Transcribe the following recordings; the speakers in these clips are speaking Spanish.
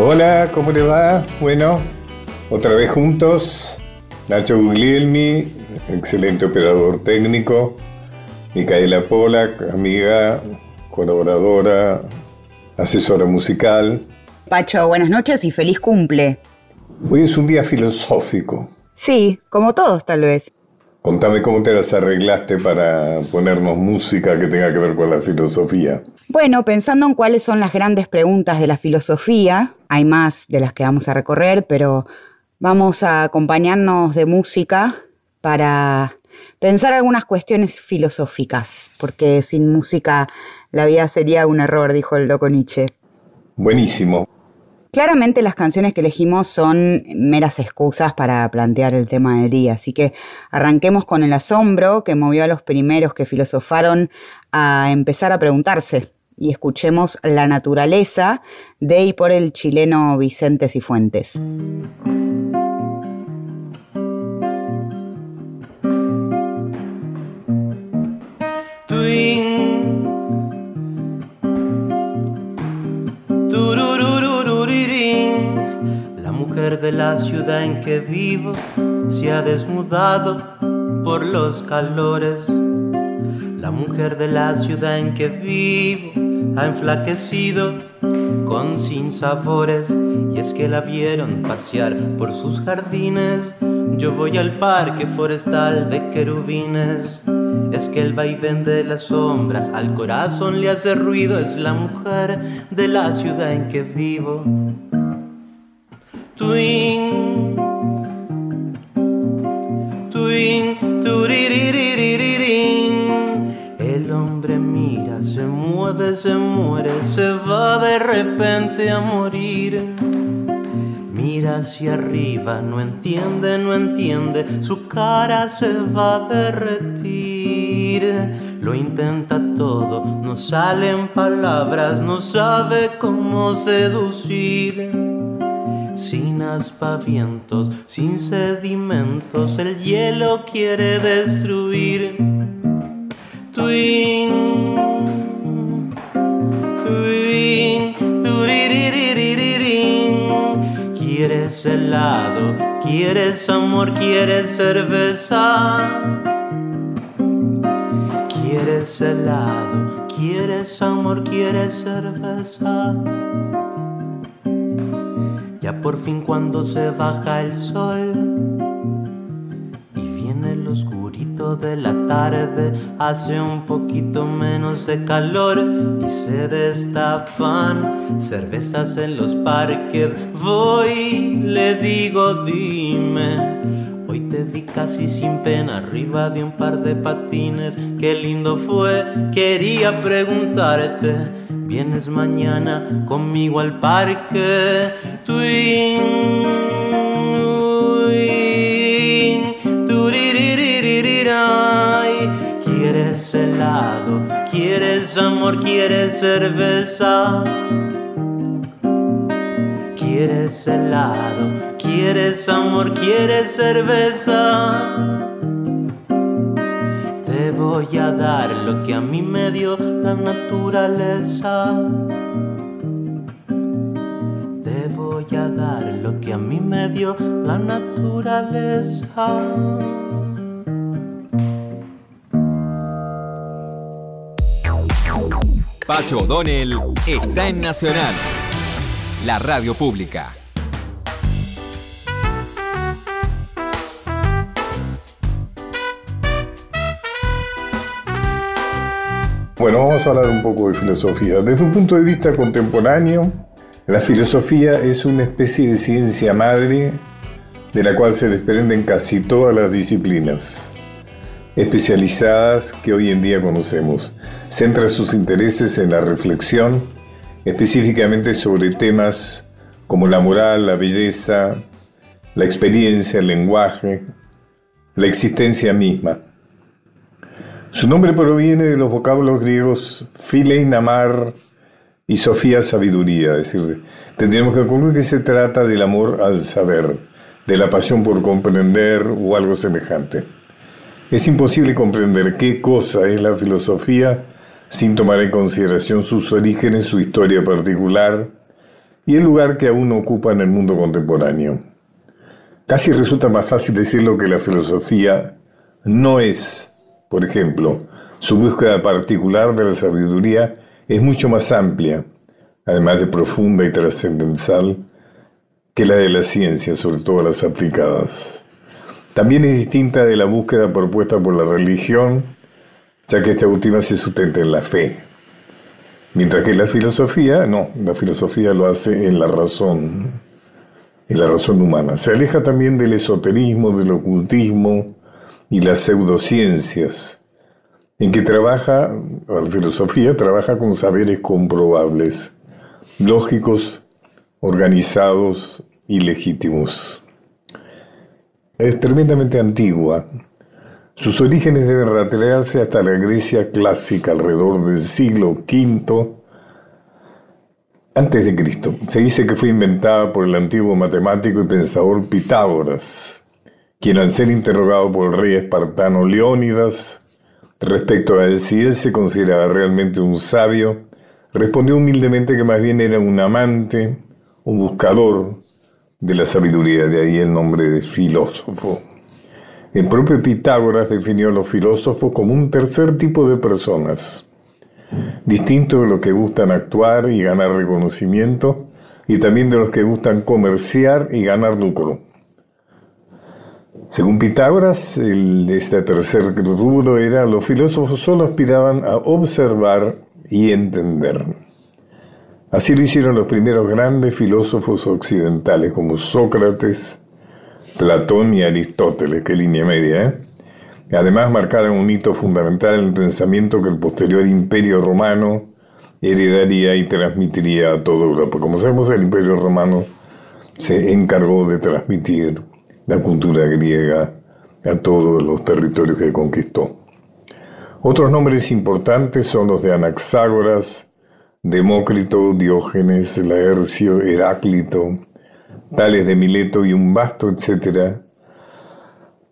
Hola, ¿cómo le va? Bueno, otra vez juntos. Nacho Guglielmi, excelente operador técnico. Micaela Polak, amiga, colaboradora, asesora musical. Pacho, buenas noches y feliz cumple. Hoy es un día filosófico. Sí, como todos tal vez. Contame cómo te las arreglaste para ponernos música que tenga que ver con la filosofía. Bueno, pensando en cuáles son las grandes preguntas de la filosofía, hay más de las que vamos a recorrer, pero vamos a acompañarnos de música para pensar algunas cuestiones filosóficas, porque sin música la vida sería un error, dijo el loco Nietzsche. Buenísimo. Claramente las canciones que elegimos son meras excusas para plantear el tema del día, así que arranquemos con el asombro que movió a los primeros que filosofaron a empezar a preguntarse y escuchemos La naturaleza de y por el chileno Vicente Cifuentes. Mujer de la ciudad en que vivo se ha desnudado por los calores. La mujer de la ciudad en que vivo ha enflaquecido con sinsabores y es que la vieron pasear por sus jardines. Yo voy al parque forestal de querubines. Es que el vaivén de las sombras al corazón le hace ruido. Es la mujer de la ciudad en que vivo. Twin, twin, El hombre mira, se mueve, se muere, se va de repente a morir. Mira hacia arriba, no entiende, no entiende, su cara se va a derretir. Lo intenta todo, no salen palabras, no sabe cómo seducir. Sin aspavientos, sin sedimentos, el hielo quiere destruir. Twin, twin, Quieres helado, quieres amor, quieres cerveza. Quieres helado, quieres amor, quieres cerveza. Ya por fin cuando se baja el sol y viene el oscurito de la tarde, hace un poquito menos de calor y se destapan cervezas en los parques. Voy, le digo, dime. Te vi casi sin pena arriba de un par de patines. Qué lindo fue, quería preguntarte. Vienes mañana conmigo al parque. Twin, Quieres helado, quieres amor, quieres cerveza. Quieres helado, quieres amor, quieres cerveza. Te voy a dar lo que a mí me dio la naturaleza. Te voy a dar lo que a mí me dio la naturaleza. Pacho O'Donnell está en Nacional, la radio pública. Bueno, vamos a hablar un poco de filosofía. Desde un punto de vista contemporáneo, la filosofía es una especie de ciencia madre de la cual se desprenden casi todas las disciplinas especializadas que hoy en día conocemos. Centra sus intereses en la reflexión, específicamente sobre temas como la moral, la belleza, la experiencia, el lenguaje, la existencia misma. Su nombre proviene de los vocablos griegos philein, y sofía, sabiduría. Es tendríamos que concluir que se trata del amor al saber, de la pasión por comprender o algo semejante. Es imposible comprender qué cosa es la filosofía sin tomar en consideración sus orígenes, su historia particular y el lugar que aún ocupa en el mundo contemporáneo. Casi resulta más fácil decirlo que la filosofía no es, por ejemplo, su búsqueda particular de la sabiduría es mucho más amplia, además de profunda y trascendental, que la de la ciencia, sobre todo las aplicadas. También es distinta de la búsqueda propuesta por la religión, ya que esta última se sustenta en la fe. Mientras que la filosofía, no, la filosofía lo hace en la razón, en la razón humana. Se aleja también del esoterismo, del ocultismo y las pseudociencias, en que trabaja, la filosofía trabaja con saberes comprobables, lógicos, organizados y legítimos. Es tremendamente antigua. Sus orígenes deben rastrearse hasta la Grecia clásica, alrededor del siglo V antes de Cristo. Se dice que fue inventada por el antiguo matemático y pensador Pitágoras, quien al ser interrogado por el rey espartano Leónidas respecto a si él se consideraba realmente un sabio, respondió humildemente que más bien era un amante, un buscador, de la sabiduría, de ahí el nombre de filósofo. El propio Pitágoras definió a los filósofos como un tercer tipo de personas, distinto de los que gustan actuar y ganar reconocimiento, y también de los que gustan comerciar y ganar lucro. Según Pitágoras, el, este tercer rubro era los filósofos solo aspiraban a observar y entender. Así lo hicieron los primeros grandes filósofos occidentales como Sócrates, Platón y Aristóteles, qué línea media, ¿eh? Además marcaron un hito fundamental en el pensamiento que el posterior imperio romano heredaría y transmitiría a toda Europa. Como sabemos, el imperio romano se encargó de transmitir la cultura griega a todos los territorios que conquistó. Otros nombres importantes son los de Anaxágoras, Demócrito, Diógenes, Laercio, Heráclito, Tales de Mileto y un vasto etcétera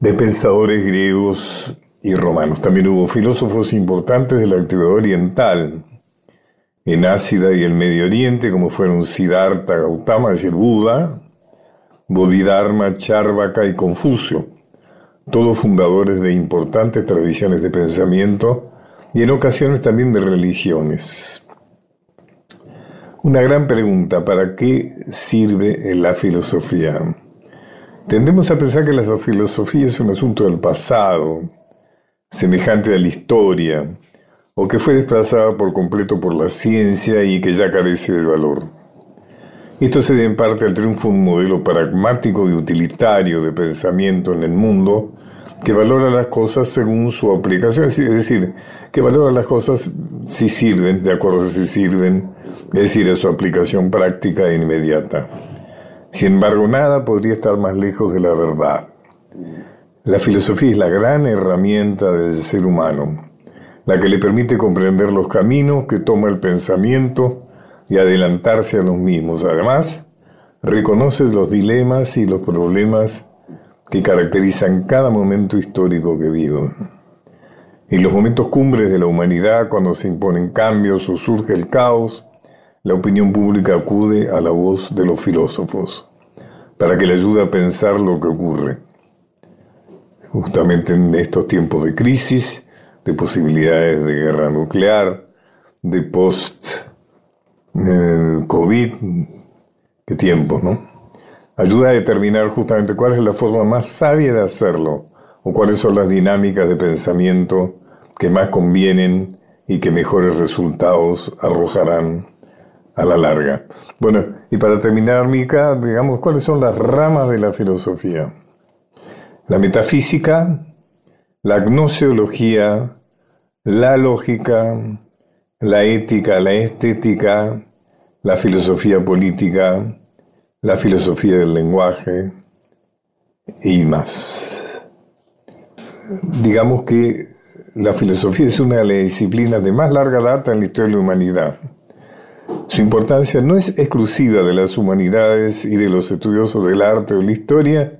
de pensadores griegos y romanos. También hubo filósofos importantes de la actividad oriental, en Ácida y el Medio Oriente, como fueron Siddhartha Gautama, es decir, Buda, Bodhidharma, Charvaka y Confucio, todos fundadores de importantes tradiciones de pensamiento y en ocasiones también de religiones. Una gran pregunta, ¿para qué sirve la filosofía? Tendemos a pensar que la filosofía es un asunto del pasado, semejante a la historia, o que fue desplazada por completo por la ciencia y que ya carece de valor. Esto se debe en parte al triunfo de un modelo pragmático y utilitario de pensamiento en el mundo que valora las cosas según su aplicación, es decir, que valora las cosas si sirven, de acuerdo a si sirven, es decir, a su aplicación práctica e inmediata. Sin embargo, nada podría estar más lejos de la verdad. La filosofía es la gran herramienta del ser humano, la que le permite comprender los caminos que toma el pensamiento y adelantarse a los mismos. Además, reconoce los dilemas y los problemas que caracterizan cada momento histórico que vivo. En los momentos cumbres de la humanidad, cuando se imponen cambios o surge el caos, la opinión pública acude a la voz de los filósofos para que le ayude a pensar lo que ocurre. Justamente en estos tiempos de crisis, de posibilidades de guerra nuclear, de post-COVID, eh, qué tiempo, ¿no? Ayuda a determinar justamente cuál es la forma más sabia de hacerlo o cuáles son las dinámicas de pensamiento que más convienen y que mejores resultados arrojarán a la larga. Bueno, y para terminar, Mica, digamos, ¿cuáles son las ramas de la filosofía? La metafísica, la gnoseología, la lógica, la ética, la estética, la filosofía política, la filosofía del lenguaje y más. Digamos que la filosofía es una de las disciplinas de más larga data en la historia de la humanidad su importancia no es exclusiva de las humanidades y de los estudiosos del arte o la historia,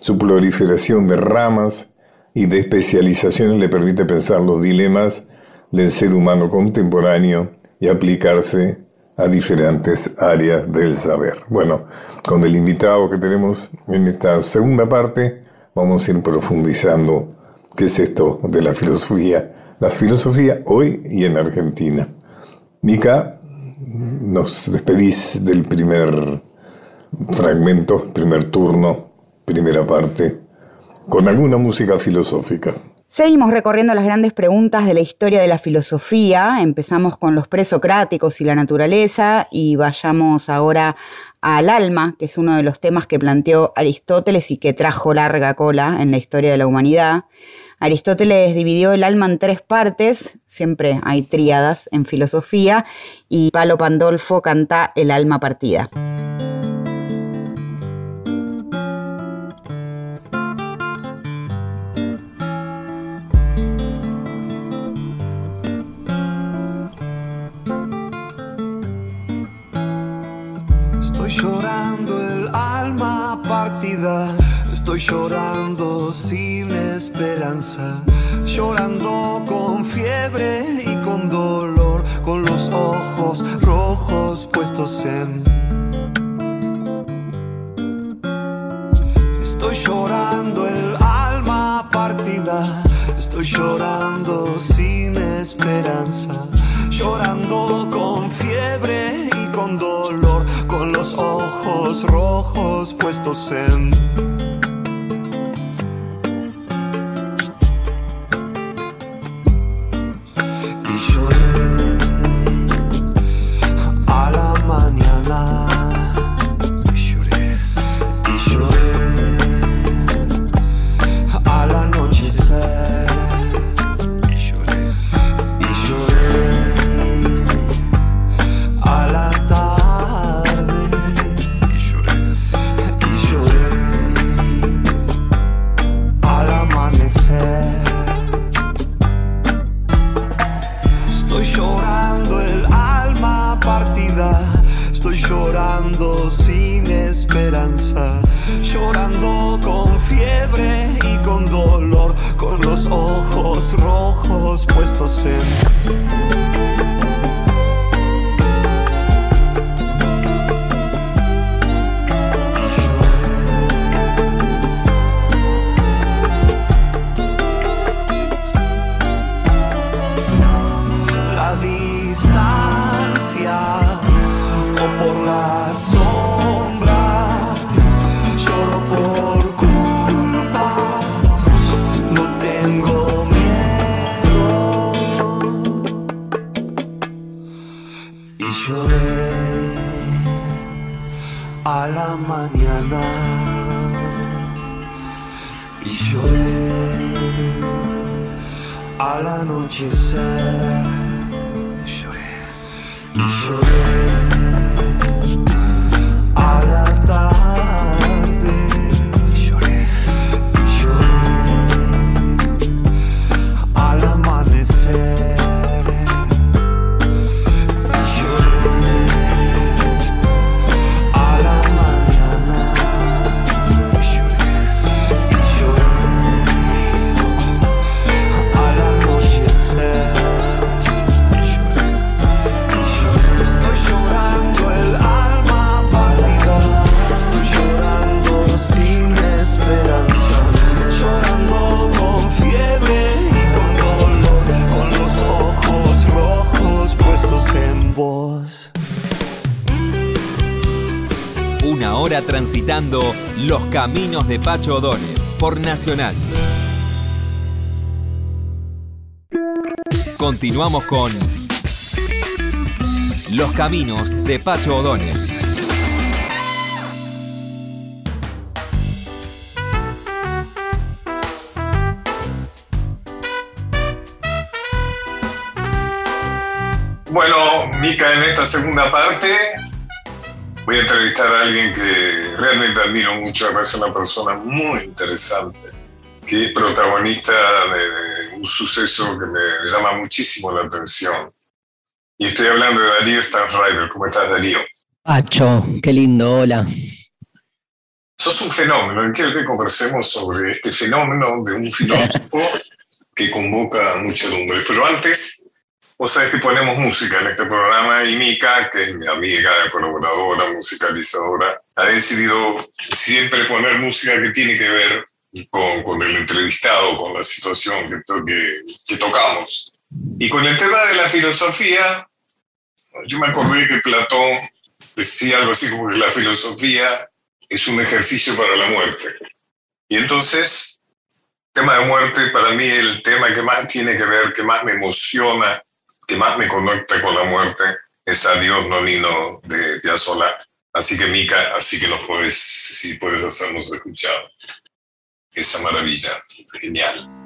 su proliferación de ramas y de especializaciones le permite pensar los dilemas del ser humano contemporáneo y aplicarse a diferentes áreas del saber. Bueno, con el invitado que tenemos en esta segunda parte, vamos a ir profundizando qué es esto de la filosofía, la filosofía hoy y en Argentina. Mica, nos despedís del primer fragmento, primer turno, primera parte, con alguna música filosófica. Seguimos recorriendo las grandes preguntas de la historia de la filosofía. Empezamos con los presocráticos y la naturaleza y vayamos ahora al alma, que es uno de los temas que planteó Aristóteles y que trajo larga cola en la historia de la humanidad. Aristóteles dividió el alma en tres partes, siempre hay tríadas en filosofía, y Palo Pandolfo canta El alma partida. Estoy llorando sin esperanza, llorando con fiebre y con dolor, con los ojos rojos puestos en... Estoy llorando el alma partida, estoy llorando sin esperanza, llorando con fiebre y con dolor, los ojos rojos puestos en... caminos de Pacho O'Donnell por Nacional. Continuamos con Los caminos de Pacho O'Donnell. Bueno, Mica, en esta segunda parte voy a entrevistar a alguien que realmente admiro mucho, me parece una persona muy interesante, que es protagonista de, un suceso que me llama muchísimo la atención. Y estoy hablando de Darío Stanriver. ¿Cómo estás, Darío? Pacho, qué lindo, hola. Sos un fenómeno. Quiero que conversemos sobre este fenómeno de un filósofo que convoca a muchedumbre. Pero antes, Vos sabés que ponemos música en este programa y Mica, que es mi amiga, colaboradora, musicalizadora, ha decidido siempre poner música que tiene que ver con, con el entrevistado, con la situación que, que, que tocamos. Y con el tema de la filosofía, yo me acordé que Platón decía algo así como que la filosofía es un ejercicio para la muerte. Y entonces, tema de muerte, para mí el tema que más tiene que ver, que más me emociona, que más me conecta con la muerte, es Adiós Nonino de Piazzolla. Así que, Mica, así que nos puedes, si puedes hacernos escuchar esa maravilla. Genial.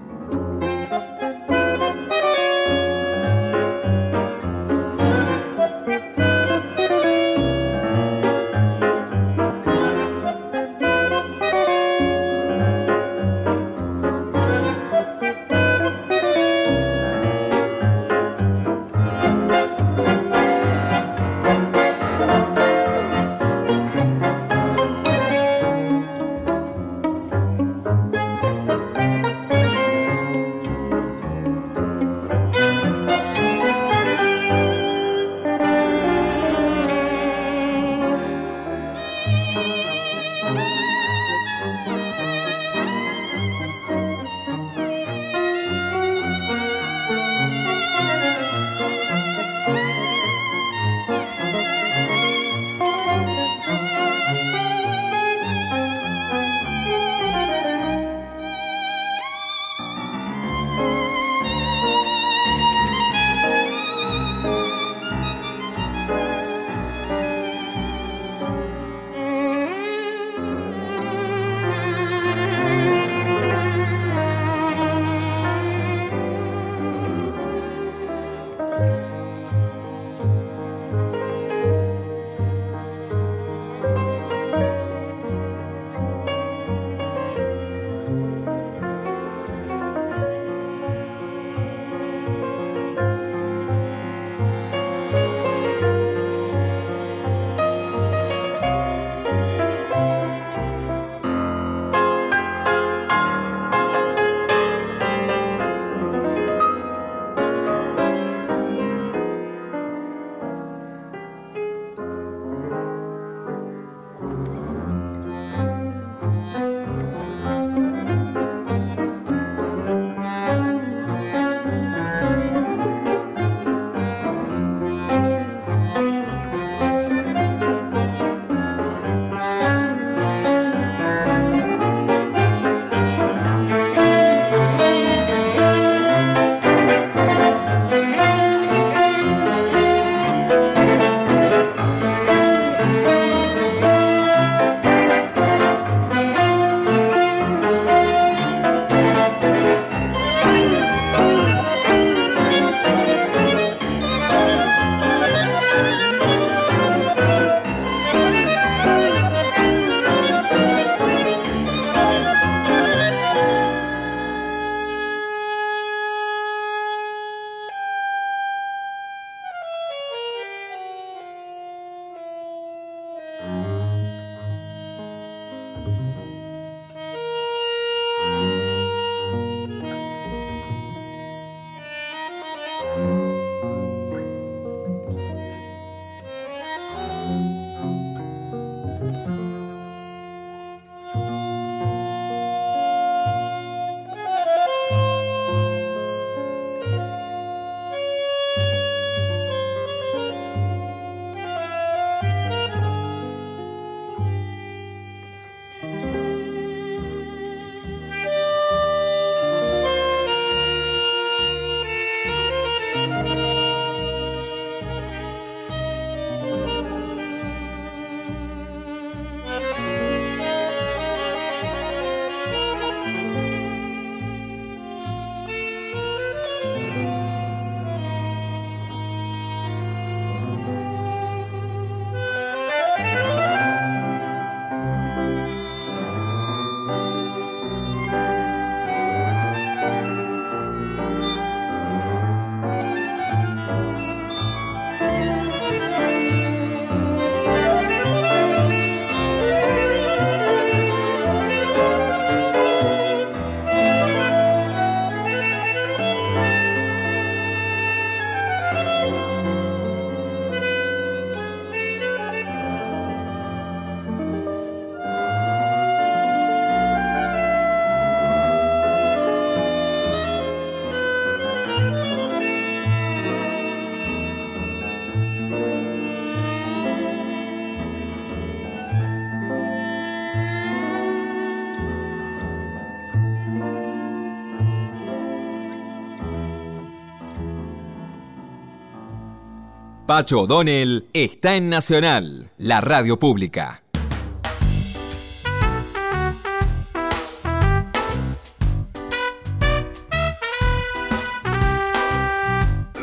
Pacho O'Donnell está en Nacional, la radio pública.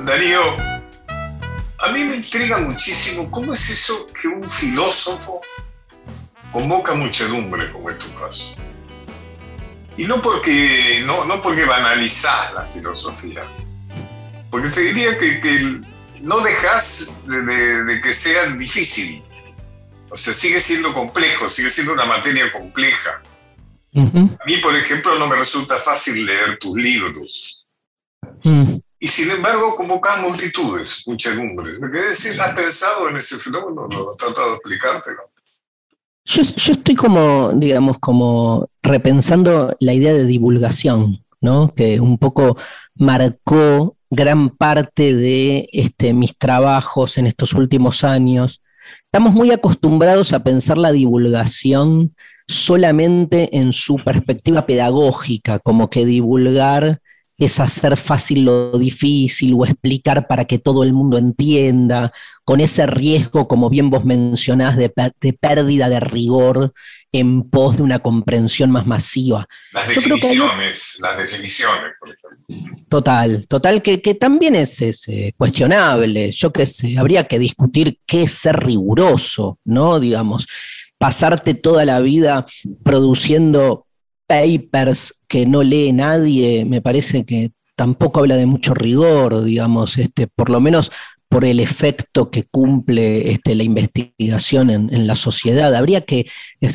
Darío, a mí me intriga muchísimo cómo es eso que un filósofo convoca muchedumbre, como es tu caso. Y no porque, no, no porque banalizás la filosofía, porque te diría que, no dejas de, que sea difícil. O sea, sigue siendo complejo, sigue siendo una materia compleja. A mí, por ejemplo, no me resulta fácil leer tus libros. Mm. Y sin embargo, convocas multitudes, muchedumbres. ¿Me querés decir, has pensado en ese fenómeno? ¿Lo has tratado de explicártelo? Yo, estoy como, digamos, como repensando la idea de divulgación, ¿no? Que un poco marcó gran parte de este, mis trabajos en estos últimos años. Estamos muy acostumbrados a pensar la divulgación solamente en su perspectiva pedagógica, como que divulgar es hacer fácil lo difícil o explicar para que todo el mundo entienda, con ese riesgo, como bien vos mencionás, de, pérdida de rigor en pos de una comprensión más masiva. Las definiciones, las definiciones, por ejemplo. Total, total, que, también es, eh, cuestionable. Yo qué sé, habría que discutir qué es ser riguroso, ¿no? Digamos, pasarte toda la vida produciendo papers que no lee nadie, me parece que tampoco habla de mucho rigor, digamos, este, por lo menos por el efecto que cumple este, la investigación en, la sociedad. Habría que,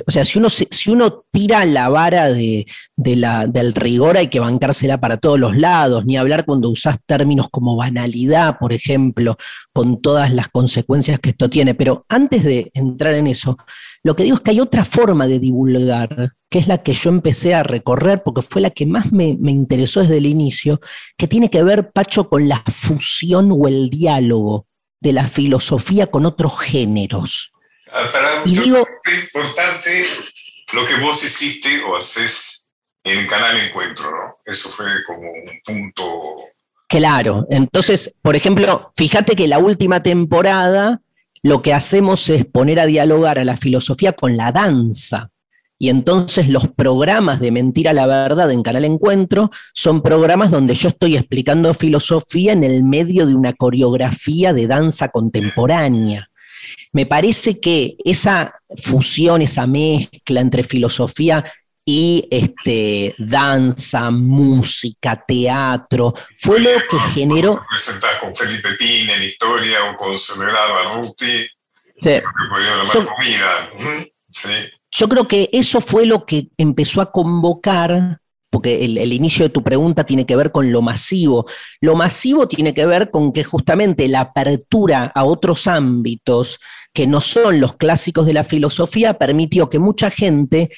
o sea, si uno, si uno tira la vara de, la, del rigor hay que bancársela para todos los lados, ni hablar cuando usás términos como banalidad, por ejemplo, con todas las consecuencias que esto tiene. Pero antes de entrar en eso, lo que digo es que hay otra forma de divulgar que es la que yo empecé a recorrer, porque fue la que más me, interesó desde el inicio, que tiene que ver, Pacho, con la fusión o el diálogo de la filosofía con otros géneros. Ah, para y digo, es importante lo que vos hiciste o haces en Canal Encuentro, ¿no? Eso fue como un punto... Claro, entonces, por ejemplo, fíjate que la última temporada lo que hacemos es poner a dialogar a la filosofía con la danza. Y entonces los programas de Mentira la Verdad en Canal Encuentro son programas donde yo estoy explicando filosofía en el medio de una coreografía de danza contemporánea. Me parece que esa fusión, esa mezcla entre filosofía y este, danza, música, teatro, fue lo que generó... Presentar con Felipe Pina en historia o con Celerano Arruti, sí. comida. Sí. Yo creo que eso fue lo que empezó a convocar, porque el, inicio de tu pregunta tiene que ver con lo masivo. Lo masivo tiene que ver con que justamente la apertura a otros ámbitos que no son los clásicos de la filosofía permitió que mucha gente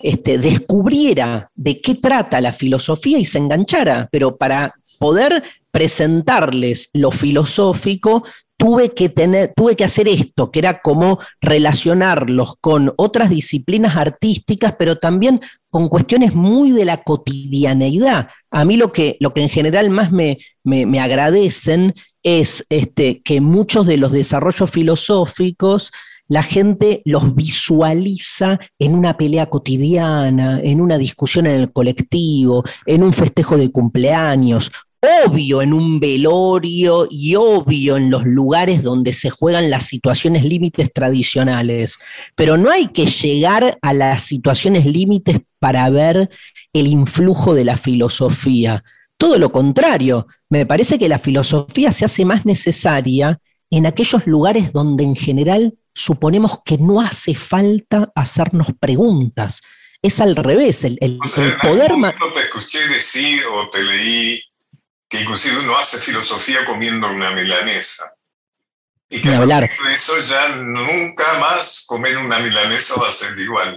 este, descubriera de qué trata la filosofía y se enganchara, pero para poder presentarles lo filosófico tuve que tener, tuve que hacer esto, que era como relacionarlos con otras disciplinas artísticas, pero también con cuestiones muy de la cotidianeidad. A mí lo que, lo que en general más me, me, agradecen es este, que muchos de los desarrollos filosóficos la gente los visualiza en una pelea cotidiana, en una discusión en el colectivo, en un festejo de cumpleaños, obvio en un velorio y obvio en los lugares donde se juegan las situaciones límites tradicionales, pero no hay que llegar a las situaciones límites para ver el influjo de la filosofía. Todo lo contrario, me parece que la filosofía se hace más necesaria en aquellos lugares donde en general suponemos que no hace falta hacernos preguntas. Es al revés, el, el, poder... No te escuché decir o te leí que inclusive uno hace filosofía comiendo una milanesa. Y que hablar. de eso ya nunca más comer una milanesa va a ser igual.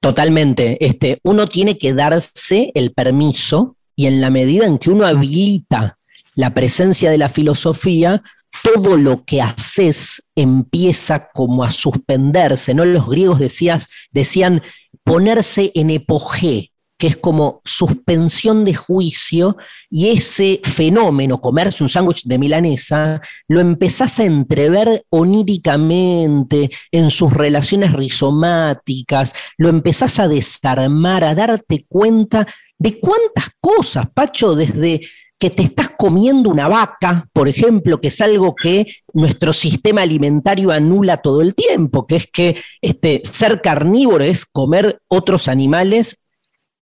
Totalmente. Este, uno tiene que darse el permiso y en la medida en que uno habilita la presencia de la filosofía, todo lo que haces empieza como a suspenderse, ¿no? Los griegos decías, decían ponerse en epogé, que es como suspensión de juicio y ese fenómeno, comerse un sándwich de milanesa, lo empezás a entrever oníricamente en sus relaciones rizomáticas, lo empezás a desarmar, a darte cuenta de cuántas cosas, Pacho, desde que te estás comiendo una vaca, por ejemplo, que es algo que nuestro sistema alimentario anula todo el tiempo, que es que este, ser carnívoro es comer otros animales,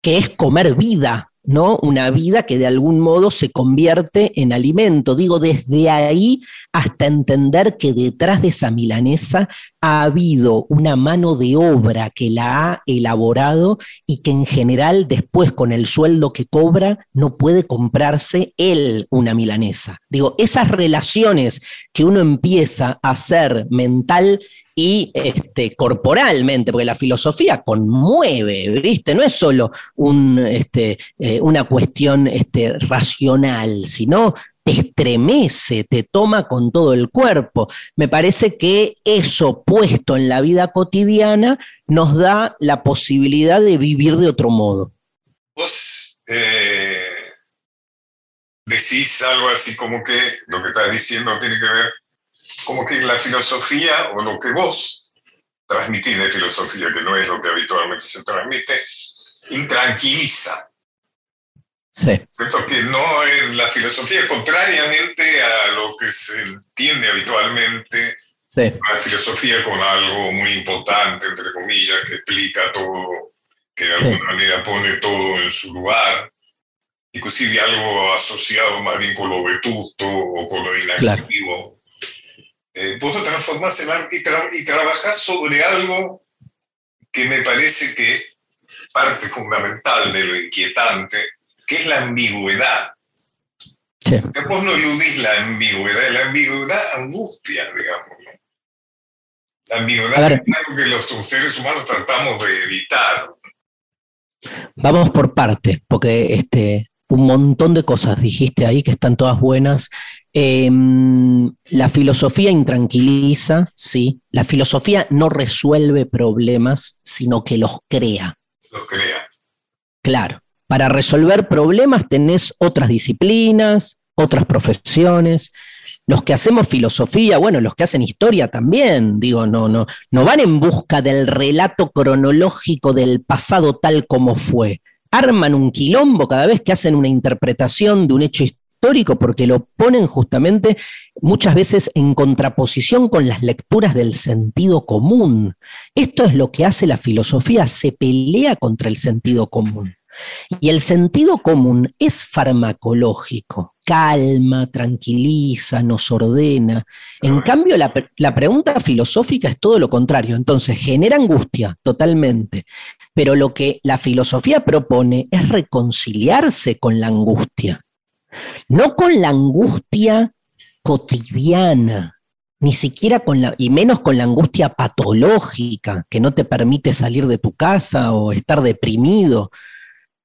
que es comer vida, ¿no? Una vida que de algún modo se convierte en alimento. Digo, desde ahí hasta entender que detrás de esa milanesa ha habido una mano de obra que la ha elaborado y que en general después con el sueldo que cobra no puede comprarse él una milanesa. Digo, esas relaciones que uno empieza a hacer mental y este, corporalmente, porque la filosofía conmueve, ¿viste? No es solo un, este, eh, una cuestión este, racional, sino te estremece, te toma con todo el cuerpo. Me parece que eso puesto en la vida cotidiana nos da la posibilidad de vivir de otro modo. Vos eh, decís algo así como que lo que estás diciendo tiene que ver como que la filosofía o lo que vos transmitís de filosofía, que no es lo que habitualmente se transmite, intranquiliza. Sí. ¿Cierto? Que no es la filosofía, contrariamente a lo que se entiende habitualmente, sí. la filosofía con algo muy importante, entre comillas, que explica todo, que de alguna sí. manera pone todo en su lugar, inclusive algo asociado más bien con lo vetusto o con lo inactivo. Claro eh, vos lo transformás en y, tra y trabajás sobre algo que me parece que es parte fundamental de lo inquietante, que es la ambigüedad. Sí. O sea, vos no eludís la ambigüedad, la ambigüedad angustia, digamos. ¿no? La ambigüedad es algo que los seres humanos tratamos de evitar. Vamos por partes, porque este, un montón de cosas dijiste ahí que están todas buenas. Eh, la filosofía intranquiliza, sí. La filosofía no resuelve problemas, sino que los crea. Los crea. Claro. Para resolver problemas tenés otras disciplinas, otras profesiones. Los que hacemos filosofía, bueno, los que hacen historia también, digo, no, no, no van en busca del relato cronológico del pasado tal como fue. Arman un quilombo cada vez que hacen una interpretación de un hecho histórico porque lo ponen justamente muchas veces en contraposición con las lecturas del sentido común. Esto es lo que hace la filosofía, se pelea contra el sentido común. Y el sentido común es farmacológico, calma, tranquiliza, nos ordena. En cambio, la, pregunta filosófica es todo lo contrario, entonces genera angustia totalmente, pero lo que la filosofía propone es reconciliarse con la angustia, no con la angustia cotidiana, ni siquiera con la, y menos con la angustia patológica que no te permite salir de tu casa o estar deprimido.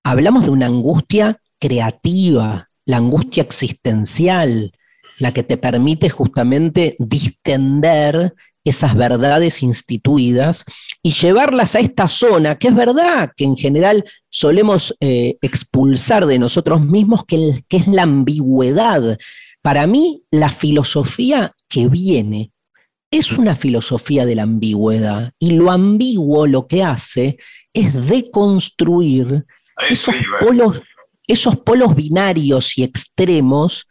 Hablamos de una angustia creativa, la angustia existencial, la que te permite justamente distender esas verdades instituidas y llevarlas a esta zona, que es verdad que en general solemos eh, expulsar de nosotros mismos, que, que es la ambigüedad. Para mí, la filosofía que viene es una filosofía de la ambigüedad y lo ambiguo lo que hace es deconstruir esos polos, esos polos binarios y extremos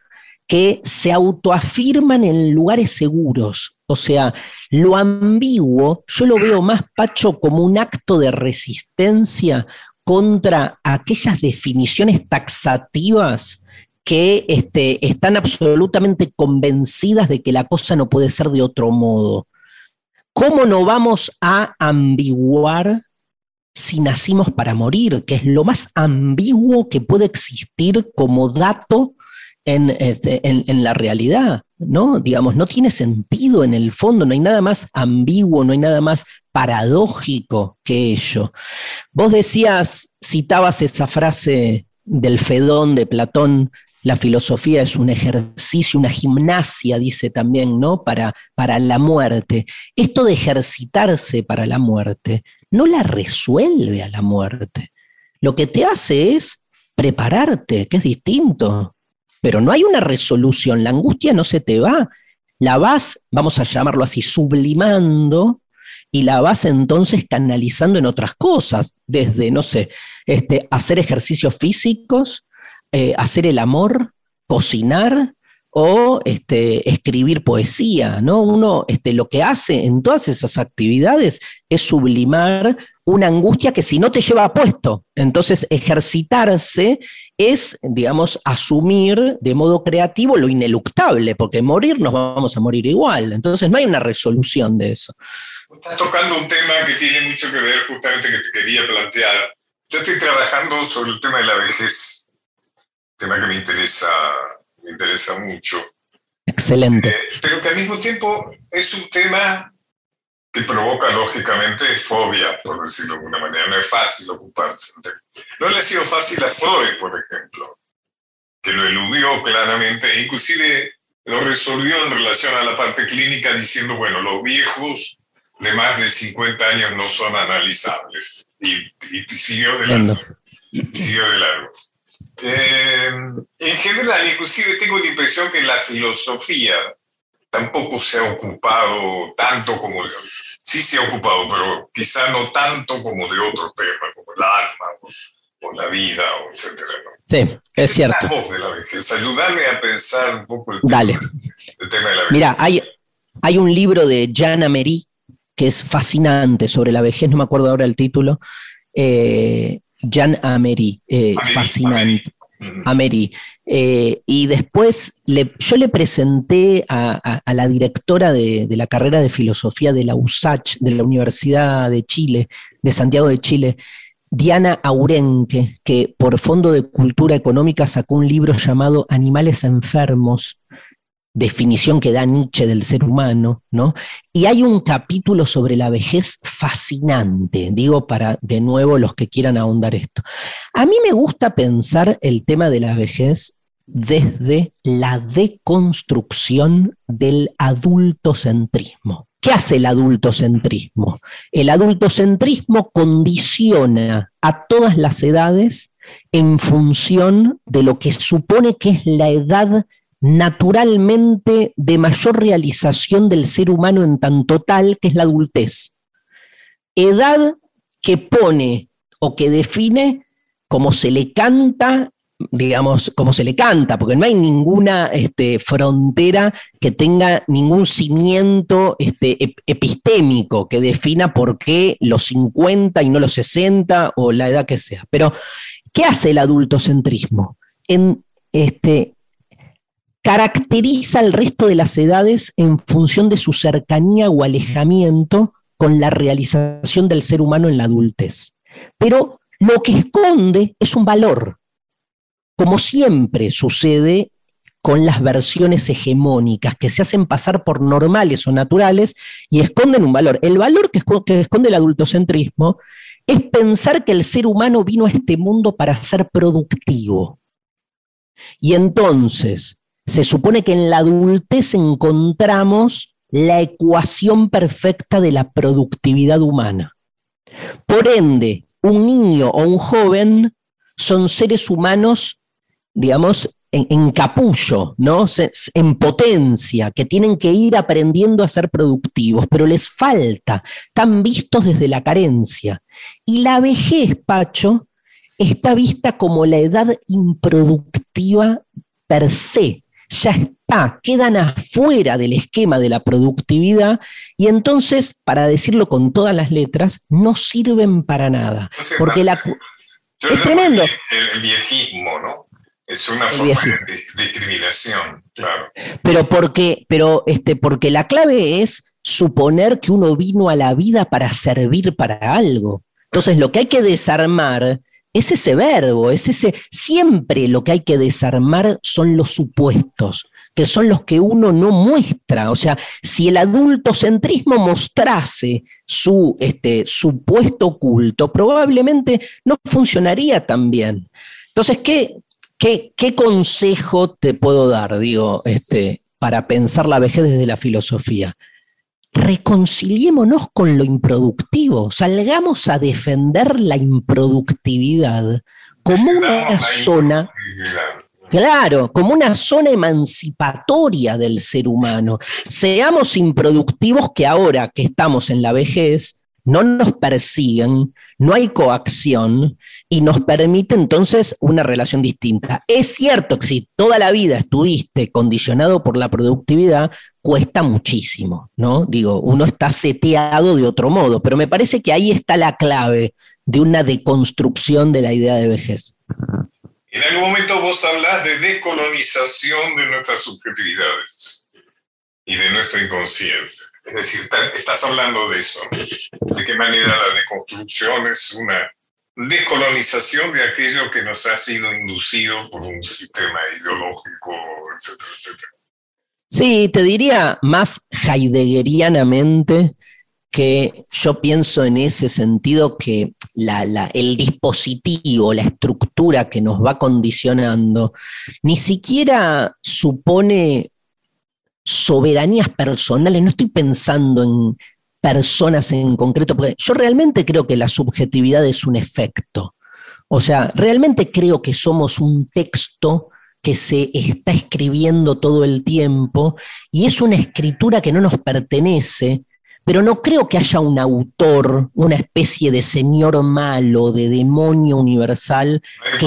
que se autoafirman en lugares seguros. O sea, lo ambiguo, yo lo veo más, Pacho, como un acto de resistencia contra aquellas definiciones taxativas que este, están absolutamente convencidas de que la cosa no puede ser de otro modo. ¿Cómo no vamos a ambiguar si nacimos para morir, que es lo más ambiguo que puede existir como dato en, este, en, en, la realidad, ¿no? Digamos, no tiene sentido en el fondo, no hay nada más ambiguo, no hay nada más paradójico que ello. Vos decías, citabas esa frase del Fedón de Platón, la filosofía es un ejercicio, una gimnasia, dice también, ¿no? Para, para la muerte. Esto de ejercitarse para la muerte no la resuelve a la muerte. lo que te hace es prepararte, que es distinto. Pero no hay una resolución, la angustia no se te va, la vas, vamos a llamarlo así, sublimando y la vas entonces canalizando en otras cosas, desde, no sé, este, hacer ejercicios físicos, eh, hacer el amor, cocinar o este, escribir poesía, ¿no? Uno este, lo que hace en todas esas actividades es sublimar una angustia que si no te lleva a puesto. Entonces, ejercitarse es, digamos, asumir de modo creativo lo ineluctable, porque morir nos vamos a morir igual. Entonces, no hay una resolución de eso. Estás tocando un tema que tiene mucho que ver justamente que te quería plantear. Yo estoy trabajando sobre el tema de la vejez, tema que me interesa, me interesa mucho. Excelente. Eh, pero que al mismo tiempo es un tema que provoca lógicamente fobia, por decirlo de alguna manera. No es fácil ocuparse. No le ha sido fácil a Freud, por ejemplo, que lo eludió claramente, inclusive lo resolvió en relación a la parte clínica diciendo, bueno, los viejos de más de 50 años no son analizables. Y, siguió de largo. Siguió de largo. Eh, en general, inclusive tengo la impresión que la filosofía tampoco se ha ocupado tanto como, sí se ha ocupado, pero quizá no tanto como de otros temas, como el alma o, la vida, o etcétera. Sí, es cierto. de la vejez? Ayúdame a pensar un poco el Dale. Tema, el tema de la vejez. Mira, hay, hay un libro de Jan Amery que es fascinante sobre la vejez, no me acuerdo ahora el título. Eh, Jan Amery, eh, fascinante. Amery. Eh, y después yo le presenté a, la directora de, la carrera de filosofía de la USACH, de la Universidad de Chile, de Santiago de Chile, Diana Aurenque, que por Fondo de Cultura Económica sacó un libro llamado Animales Enfermos, definición que da Nietzsche del ser humano, ¿no? Y hay un capítulo sobre la vejez fascinante, digo para de nuevo los que quieran ahondar esto. A mí me gusta pensar el tema de la vejez desde la deconstrucción del adultocentrismo. ¿Qué hace el adultocentrismo? El adultocentrismo condiciona a todas las edades en función de lo que supone que es la edad naturalmente de mayor realización del ser humano en tanto tal, que es la adultez. Edad que pone o que define como se le canta, digamos, como se le canta, porque no hay ninguna este, frontera que tenga ningún cimiento este, epistémico que defina por qué los 50 y no los 60 o la edad que sea. Pero, ¿qué hace el adultocentrismo? En, este, caracteriza al resto de las edades en función de su cercanía o alejamiento con la realización del ser humano en la adultez. Pero lo que esconde es un valor, como siempre sucede con las versiones hegemónicas que se hacen pasar por normales o naturales y esconden un valor. El valor que, esconde el adultocentrismo es pensar que el ser humano vino a este mundo para ser productivo. Y entonces, se supone que en la adultez encontramos la ecuación perfecta de la productividad humana. Por ende, un niño o un joven son seres humanos, digamos, en, capullo, ¿no? en potencia, que tienen que ir aprendiendo a ser productivos, pero les falta, están vistos desde la carencia. Y la vejez, Pacho, está vista como la edad improductiva per se, ya está, quedan afuera del esquema de la productividad y entonces, para decirlo con todas las letras, no sirven para nada. porque la, es tremendo. El, viejismo, ¿no? Es una forma de discriminación, claro. Pero porque, pero este, porque la clave es suponer que uno vino a la vida para servir para algo. Entonces, lo que hay que desarmar es ese verbo, es ese, siempre lo que hay que desarmar son los supuestos, que son los que uno no muestra. O sea, si el adultocentrismo mostrase su este, supuesto oculto, probablemente no funcionaría tan bien. Entonces, ¿qué, qué, qué consejo te puedo dar, digo, este, para pensar la vejez desde la filosofía? Reconciliémonos con lo improductivo, salgamos a defender la improductividad como una zona, claro, como una zona emancipatoria del ser humano. Seamos improductivos que ahora que estamos en la vejez, no nos persiguen, no hay coacción y nos permite entonces una relación distinta. Es cierto que si toda la vida estuviste condicionado por la productividad, cuesta muchísimo, ¿no? Digo, uno está seteado de otro modo, pero me parece que ahí está la clave de una deconstrucción de la idea de vejez. En algún momento vos hablas de descolonización de nuestras subjetividades y de nuestro inconsciente. Es decir, estás hablando de eso. ¿De qué manera la deconstrucción es una descolonización de aquello que nos ha sido inducido por un sistema ideológico, etcétera, etcétera? Sí, te diría más heideggerianamente que yo pienso en ese sentido que el dispositivo, la estructura que nos va condicionando, ni siquiera supone soberanías personales, no estoy pensando en personas en concreto, porque yo realmente creo que la subjetividad es un efecto. O sea, realmente creo que somos un texto que se está escribiendo todo el tiempo y es una escritura que no nos pertenece, pero no creo que haya un autor, una especie de señor malo, de demonio universal que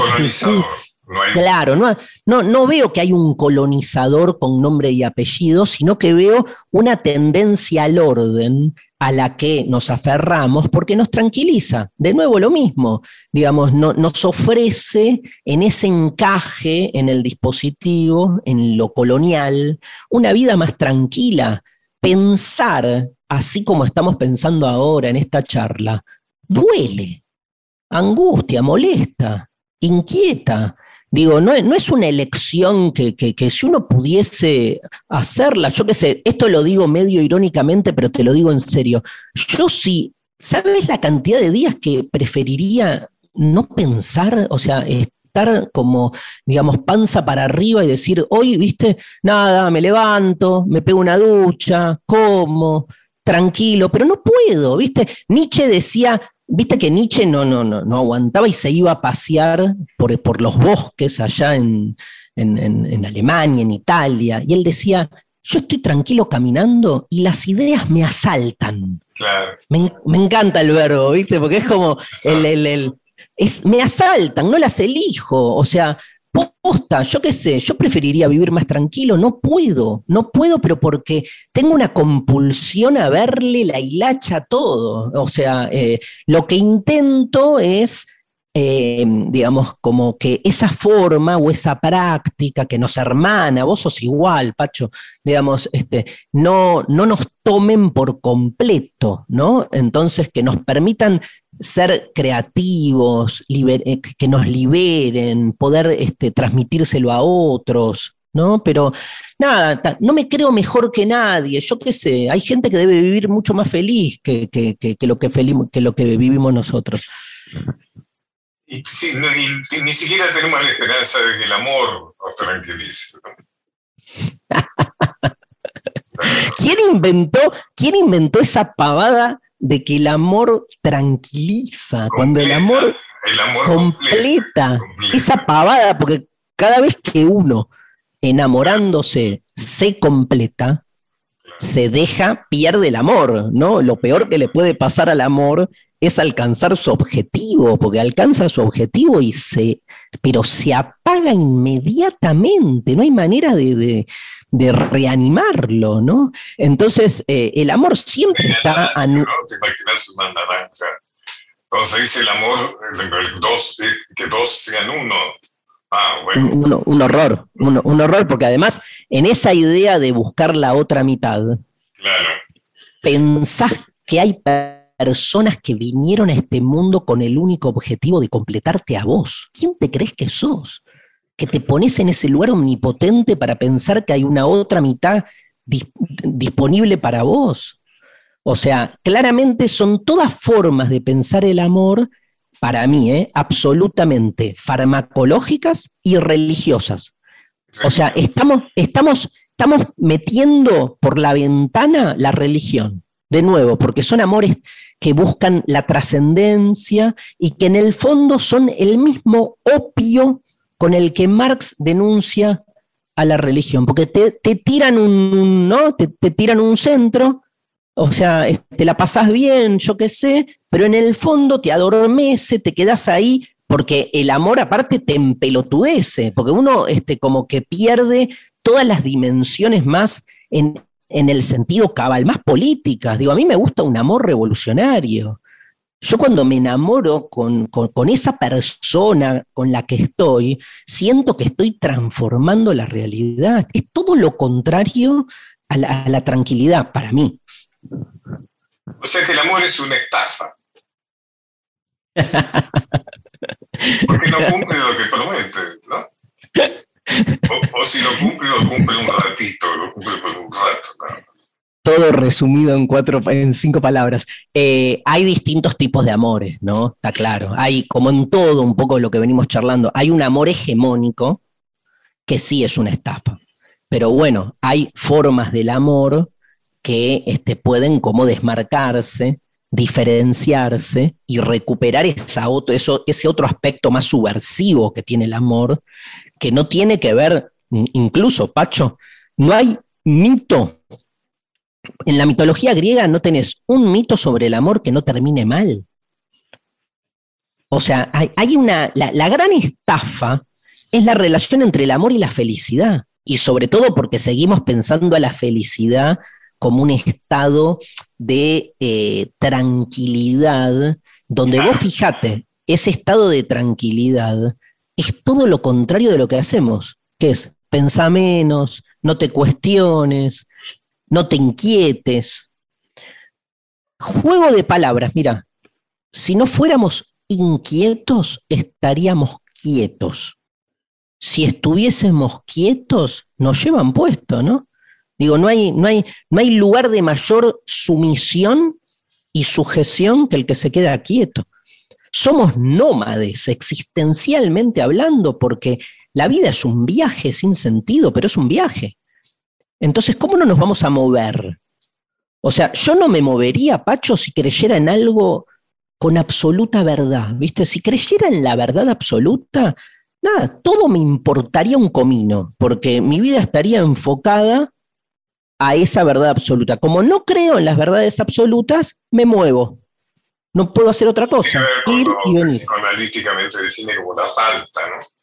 Claro, no, no, no veo que hay un colonizador con nombre y apellido, sino que veo una tendencia al orden a la que nos aferramos porque nos tranquiliza. De nuevo lo mismo, digamos, no, nos ofrece en ese encaje en el dispositivo, en lo colonial, una vida más tranquila. Pensar, así como estamos pensando ahora en esta charla, duele, angustia, molesta, inquieta. Digo, no, no es una elección que, si uno pudiese hacerla, yo qué sé, esto lo digo medio irónicamente, pero te lo digo en serio. Yo sí, ¿sabes la cantidad de días que preferiría no pensar? O sea, estar como, digamos, panza para arriba y decir, hoy, viste, nada, me levanto, me pego una ducha, como, tranquilo, pero no puedo, viste. Nietzsche decía, Viste que Nietzsche no, no, no, no aguantaba y se iba a pasear por, por los bosques allá en, en, Alemania, en Italia, y él decía, yo estoy tranquilo caminando y las ideas me asaltan. Me, encanta el verbo, ¿viste? Porque es como el, el, el es, me asaltan, no las elijo. O sea, posta, yo qué sé, yo preferiría vivir más tranquilo, no puedo, no puedo, pero porque tengo una compulsión a verle la hilacha a todo. O sea, eh, lo que intento es, eh, digamos, como que esa forma o esa práctica que nos hermana, vos sos igual, Pacho, digamos, este, no, no nos tomen por completo, ¿no? Entonces, que nos permitan ser creativos, eh, que nos liberen, poder este, transmitírselo a otros, ¿no? Pero nada, no me creo mejor que nadie, yo qué sé, hay gente que debe vivir mucho más feliz que, lo, que, que lo que vivimos nosotros. Y, ni siquiera tenemos la esperanza de que el amor nos tranquilice. ¿Quién inventó, ¿Quién inventó esa pavada de que el amor tranquiliza, cuando el amor, completa, esa pavada, porque cada vez que uno enamorándose se completa, se deja, pierde el amor, ¿no? Lo peor que le puede pasar al amor es alcanzar su objetivo, porque alcanza su objetivo y se, pero se apaga inmediatamente, no hay manera de, de reanimarlo, ¿no? Entonces, eh, el amor siempre está... ¿no? ¿Te imaginas una naranja? Entonces el amor, dos, eh, que dos sean uno. Ah, bueno. un, horror, un, horror, porque además en esa idea de buscar la otra mitad, claro. pensás que hay personas que vinieron a este mundo con el único objetivo de completarte a vos. ¿Quién te crees que sos? Que te pones en ese lugar omnipotente para pensar que hay una otra mitad disponible para vos. O sea, claramente son todas formas de pensar el amor, para mí, ¿eh? absolutamente farmacológicas y religiosas. O sea, estamos, estamos, estamos metiendo por la ventana la religión, de nuevo, porque son amores que buscan la trascendencia y que en el fondo son el mismo opio con el que Marx denuncia a la religión, porque te, tiran un, ¿no? Te, tiran un centro, o sea, te la pasas bien, yo qué sé, pero en el fondo te adormece, te quedas ahí, porque el amor aparte te empelotudece, porque uno este, como que pierde todas las dimensiones más en, en el sentido cabal, más políticas. Digo, a mí me gusta un amor revolucionario. Yo cuando me enamoro con, esa persona con la que estoy, siento que estoy transformando la realidad. Es todo lo contrario a la, tranquilidad para mí. O sea que el amor es una estafa. Porque no cumple lo que promete, ¿no? O, si lo cumple, lo cumple un ratito, lo cumple por un rato. Todo resumido en cuatro, en cinco palabras. Eh, hay distintos tipos de amores, ¿no? Está claro. Hay, como en todo, un poco lo que venimos charlando, hay un amor hegemónico que sí es una estafa. Pero bueno, hay formas del amor que este, pueden como desmarcarse, diferenciarse y recuperar ese otro aspecto más subversivo que tiene el amor, que no tiene que ver, incluso, Pacho, no hay mito. En la mitología griega no tenés un mito sobre el amor que no termine mal. O sea, hay, una, la, la gran estafa es la relación entre el amor y la felicidad. Y sobre todo porque seguimos pensando a la felicidad como un estado de eh, tranquilidad, donde vos fijate, ese estado de tranquilidad es todo lo contrario de lo que hacemos, que es pensar menos, no te cuestiones, no te inquietes. Juego de palabras, mira, si no fuéramos inquietos, estaríamos quietos. Si estuviésemos quietos, nos llevan puesto, ¿no? Digo, no hay, no hay, no hay lugar de mayor sumisión y sujeción que el que se queda quieto. Somos nómades existencialmente hablando porque la vida es un viaje sin sentido, pero es un viaje. Entonces, ¿cómo no nos vamos a mover? O sea, yo no me movería, Pacho, si creyera en algo con absoluta verdad, ¿viste? Si creyera en la verdad absoluta, nada, todo me importaría un comino, porque mi vida estaría enfocada a esa verdad absoluta. Como no creo en las verdades absolutas, me muevo. No puedo hacer otra cosa. Ir y venir. Psicoanalíticamente define como la falta, ¿no?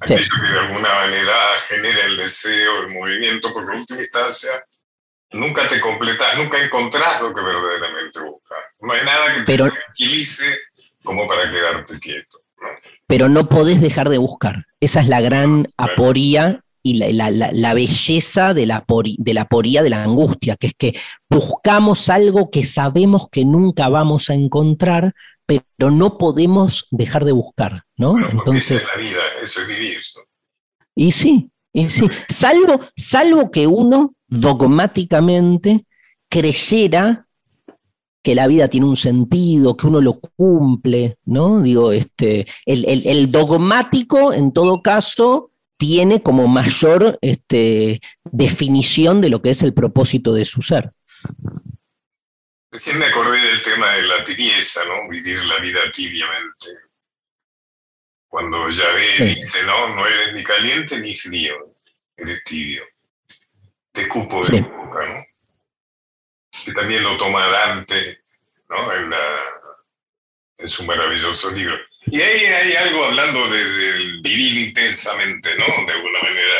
Aquello que de alguna manera genera el deseo, el movimiento, porque en última instancia nunca te completas, nunca encontrás lo que verdaderamente buscas. No hay nada que te tranquilice como para quedarte quieto. Pero no podés dejar de buscar. Esa es la gran aporía y la, belleza de la, de la poría de la angustia, que es que buscamos algo que sabemos que nunca vamos a encontrar, pero no podemos dejar de buscar, ¿no? Entonces, es la vida, eso es vivir. Y sí, y sí. Salvo, salvo que uno dogmáticamente creyera que la vida tiene un sentido, que uno lo cumple, ¿no? Digo, este, el, el dogmático, en todo caso, tiene como mayor este, definición de lo que es el propósito de su ser. Recién me acordé del tema de la tibieza, ¿no? Vivir la vida tibiamente. Cuando Yahvé dice, no, no eres ni caliente ni frío, eres tibio. Te cupo de boca, ¿no? Que también lo toma Dante, ¿no? En, en su maravilloso libro. Y ahí hay algo hablando de, vivir intensamente, ¿no? De alguna manera,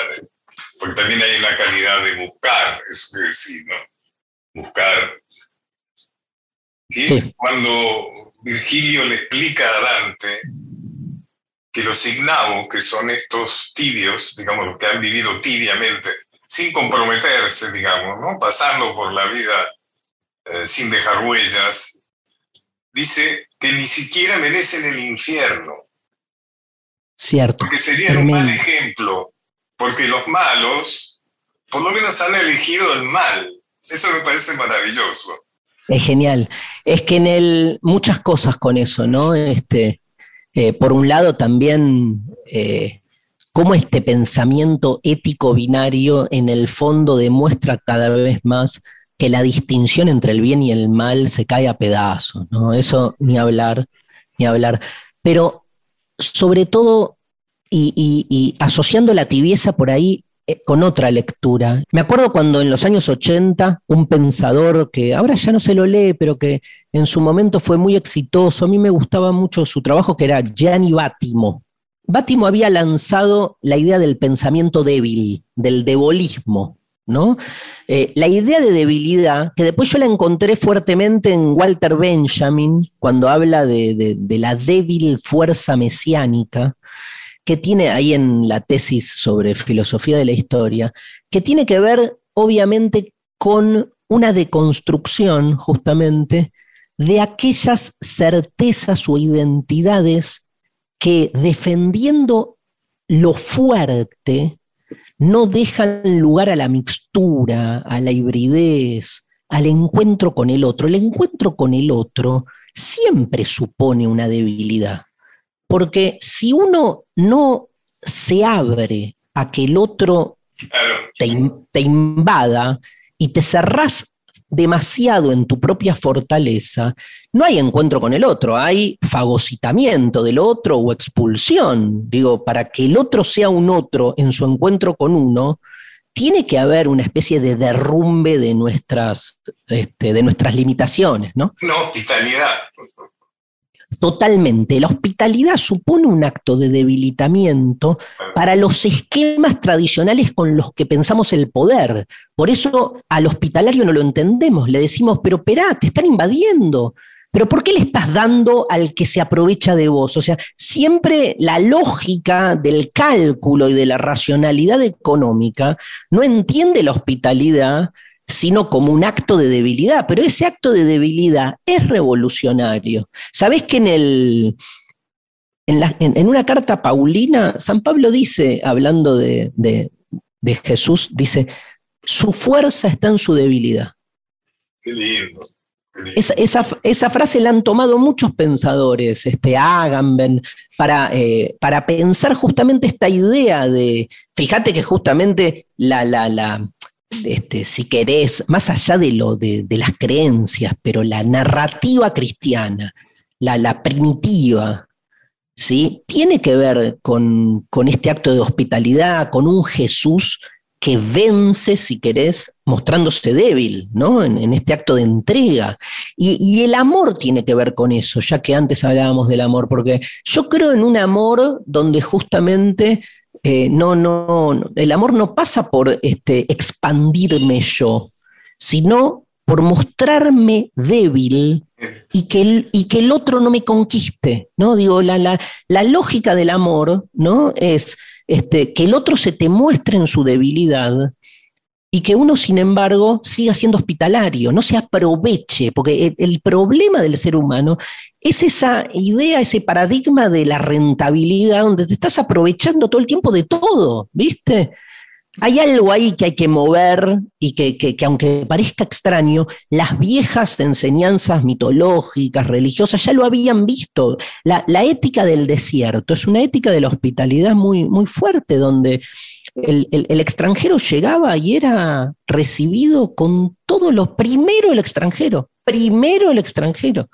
porque también hay una calidad de buscar, eso que decir, ¿no? Buscar. Que es cuando Virgilio le explica a Dante que los ignavos, que son estos tibios, digamos, los que han vivido tibiamente, sin comprometerse, digamos, ¿no? Pasando por la vida eh, sin dejar huellas, dice que ni siquiera merecen el infierno. Cierto. Porque sería un mal ejemplo, porque los malos por lo menos han elegido el mal. Eso me parece maravilloso. Es genial. Es que en el muchas cosas con eso, ¿no? Este, eh, por un lado también eh, cómo este pensamiento ético binario en el fondo demuestra cada vez más que la distinción entre el bien y el mal se cae a pedazos, ¿no? Eso ni hablar, ni hablar. Pero sobre todo, y, asociando la tibieza por ahí con otra lectura. Me acuerdo cuando en los años 80 un pensador que ahora ya no se lo lee, pero que en su momento fue muy exitoso, a mí me gustaba mucho su trabajo, que era Gianni Bátimo. Bátimo había lanzado la idea del pensamiento débil, del debolismo, ¿no? Eh, la idea de debilidad, que después yo la encontré fuertemente en Walter Benjamin, cuando habla de, la débil fuerza mesiánica, que tiene ahí en la tesis sobre filosofía de la historia, que tiene que ver obviamente con una deconstrucción justamente de aquellas certezas o identidades que defendiendo lo fuerte, no dejan lugar a la mixtura, a la hibridez, al encuentro con el otro. El encuentro con el otro siempre supone una debilidad, porque si uno no se abre a que el otro te, invada y te cerrás demasiado en tu propia fortaleza, no hay encuentro con el otro, hay fagocitamiento del otro o expulsión. Digo, para que el otro sea un otro en su encuentro con uno, tiene que haber una especie de derrumbe de nuestras, este, de nuestras limitaciones, ¿no? Una hospitalidad. Totalmente. La hospitalidad supone un acto de debilitamiento para los esquemas tradicionales con los que pensamos el poder. Por eso al hospitalario no lo entendemos. Le decimos, pero espera, te están invadiendo. Pero ¿por qué le estás dando al que se aprovecha de vos? O sea, siempre la lógica del cálculo y de la racionalidad económica no entiende la hospitalidad sino como un acto de debilidad, pero ese acto de debilidad es revolucionario. ¿Sabés que en, el, en, una carta paulina, San Pablo dice, hablando de, Jesús, dice, su fuerza está en su debilidad. Qué lindo. Esa, frase la han tomado muchos pensadores, este Agamben, para, eh, para pensar justamente esta idea de, fíjate que justamente la, la, la, este, si querés, más allá de, lo, de, las creencias, pero la narrativa cristiana, la, primitiva, ¿sí? tiene que ver con, este acto de hospitalidad, con un Jesús que vence, si querés, mostrándose débil, ¿no? En, este acto de entrega. Y, y, el amor tiene que ver con eso, ya que antes hablábamos del amor, porque yo creo en un amor donde justamente eh, no, no, el amor no pasa por este, expandirme yo, sino por mostrarme débil y que el, otro no me conquiste, ¿no? Digo, la lógica del amor, ¿no? Es este, que el otro se te muestre en su debilidad y que uno, sin embargo, siga siendo hospitalario, no se aproveche, porque el, problema del ser humano es esa idea, ese paradigma de la rentabilidad, donde te estás aprovechando todo el tiempo de todo, ¿viste? Hay algo ahí que hay que mover y que, aunque parezca extraño, las viejas enseñanzas mitológicas, religiosas, ya lo habían visto. La, la ética del desierto es una ética de la hospitalidad muy, muy fuerte, donde el, extranjero llegaba y era recibido con todo lo primero el extranjero, primero el extranjero.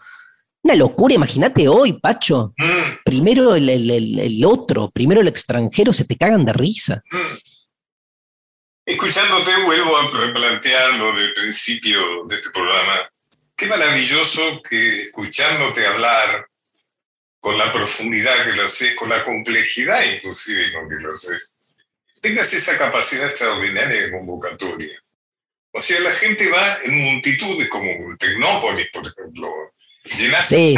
Una locura, imagínate hoy, Pacho. Primero el, otro, primero el extranjero, se te cagan de risa. Escuchándote, vuelvo a replantear lo del principio de este programa. Qué maravilloso que escuchándote hablar con la profundidad que lo haces, con la complejidad inclusive con que lo haces, tengas esa capacidad extraordinaria de convocatoria. O sea, la gente va en multitudes, como Tecnópolis, por ejemplo. Llenas sí,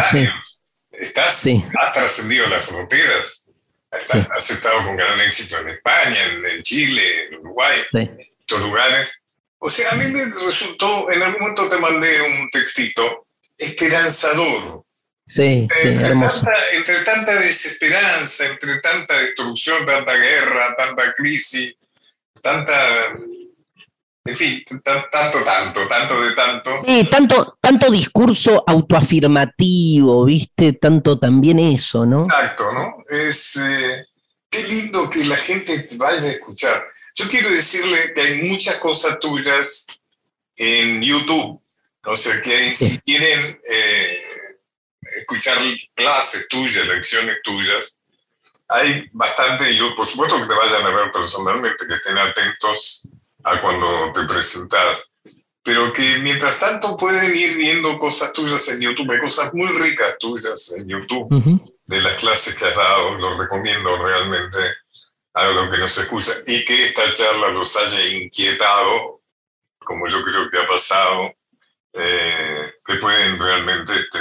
Estás, has trascendido las fronteras. has estado con gran éxito en España, en, Chile, en Uruguay, en estos lugares. O sea, a mí me resultó, en algún momento te mandé un textito esperanzador. Sí, sí, hermoso. entre tanta desesperanza, entre tanta destrucción, tanta guerra, tanta crisis, tanta en fin, tanto, tanto, tanto de tanto. Sí, tanto, tanto discurso autoafirmativo, ¿viste? Tanto también eso, ¿no? Exacto, ¿no? Es, eh, qué lindo que la gente vaya a escuchar. Yo quiero decirle que hay muchas cosas tuyas en YouTube. O sea, que si quieren eh, escuchar clases tuyas, lecciones tuyas, hay bastante, yo por supuesto que te vayan a ver personalmente, que estén atentos a cuando te presentas, pero que mientras tanto pueden ir viendo cosas tuyas en YouTube, hay cosas muy ricas tuyas en YouTube, de las clases que has dado, lo recomiendo realmente a los que nos escuchan, y que esta charla los haya inquietado, como yo creo que ha pasado, eh, que pueden realmente este,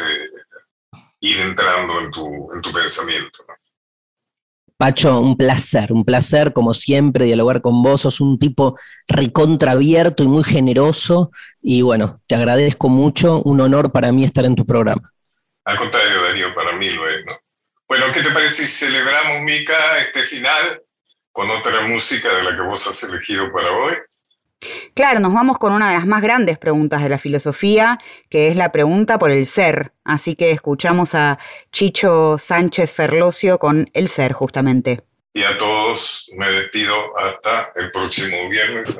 ir entrando en tu, en tu pensamiento. Pacho, un placer, un placer como siempre dialogar con vos, sos un tipo recontraabierto y muy generoso y bueno, te agradezco mucho, un honor para mí estar en tu programa. Al contrario, Darío, para mí lo es, ¿no? Bueno, ¿qué te parece si celebramos, Mica, este final con otra música de la que vos has elegido para hoy? Claro, nos vamos con una de las más grandes preguntas de la filosofía, que es la pregunta por el ser. Así que escuchamos a Chicho Sánchez Ferlosio con el ser, justamente. Y a todos me despido hasta el próximo viernes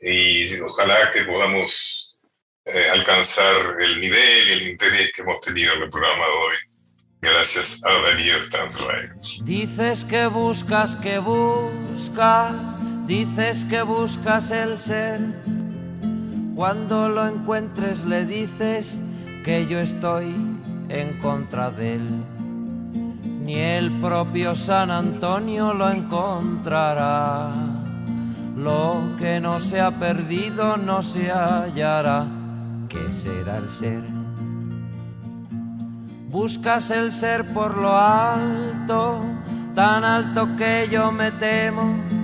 y ojalá que podamos eh, alcanzar el nivel y el interés que hemos tenido en el programa de hoy. Gracias a Darío Stanzray. Dices que buscas, que buscas Dices que buscas el ser, cuando lo encuentres le dices que yo estoy en contra de él. Ni el propio San Antonio lo encontrará. Lo que no se ha perdido no se hallará. ¿Qué será el ser? Buscas el ser por lo alto, tan alto que yo me temo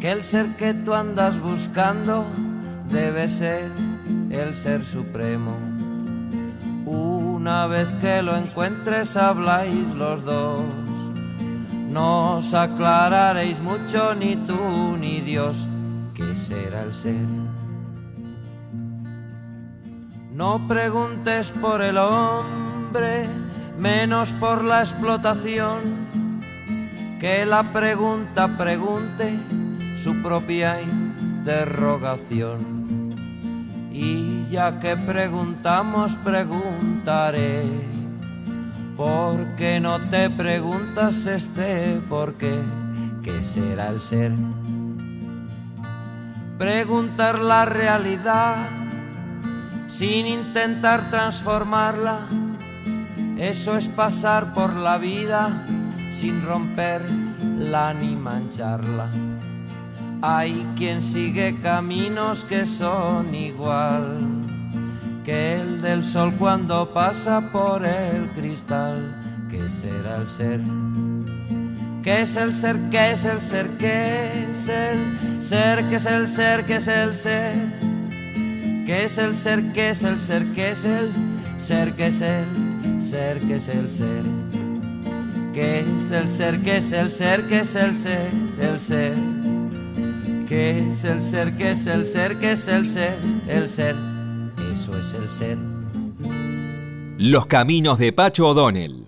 que el ser que tú andas buscando debe ser el ser supremo. Una vez que lo encuentres habláis los dos, no os aclararéis mucho ni tú ni Dios, ¿qué será el ser? No preguntes por el hombre, menos por la explotación, que la pregunta pregunte su propia interrogación. Y ya que preguntamos, preguntaré, ¿por qué no te preguntas este por qué? ¿Qué será el ser? Preguntar la realidad sin intentar transformarla, eso es pasar por la vida sin romperla ni mancharla. Hay quien sigue caminos que son igual que el del sol cuando pasa por el cristal. ¿Qué será el ser? ¿Qué es el ser? ¿Qué es el ser? ¿Qué es el ser? ¿Qué es el ser? ¿Qué es el ser? ¿Qué es el ser? ¿Qué es el ser? ¿Qué es el ser? ¿Qué es el ser? ¿Qué es el ser? ¿Qué es el ser? ¿Qué es el ser? ¿Qué es el ser? El ser. ¿Qué es el ser? ¿Qué es el ser? ¿Qué es el ser? El ser. Eso es el ser. Los caminos de Pacho O'Donnell.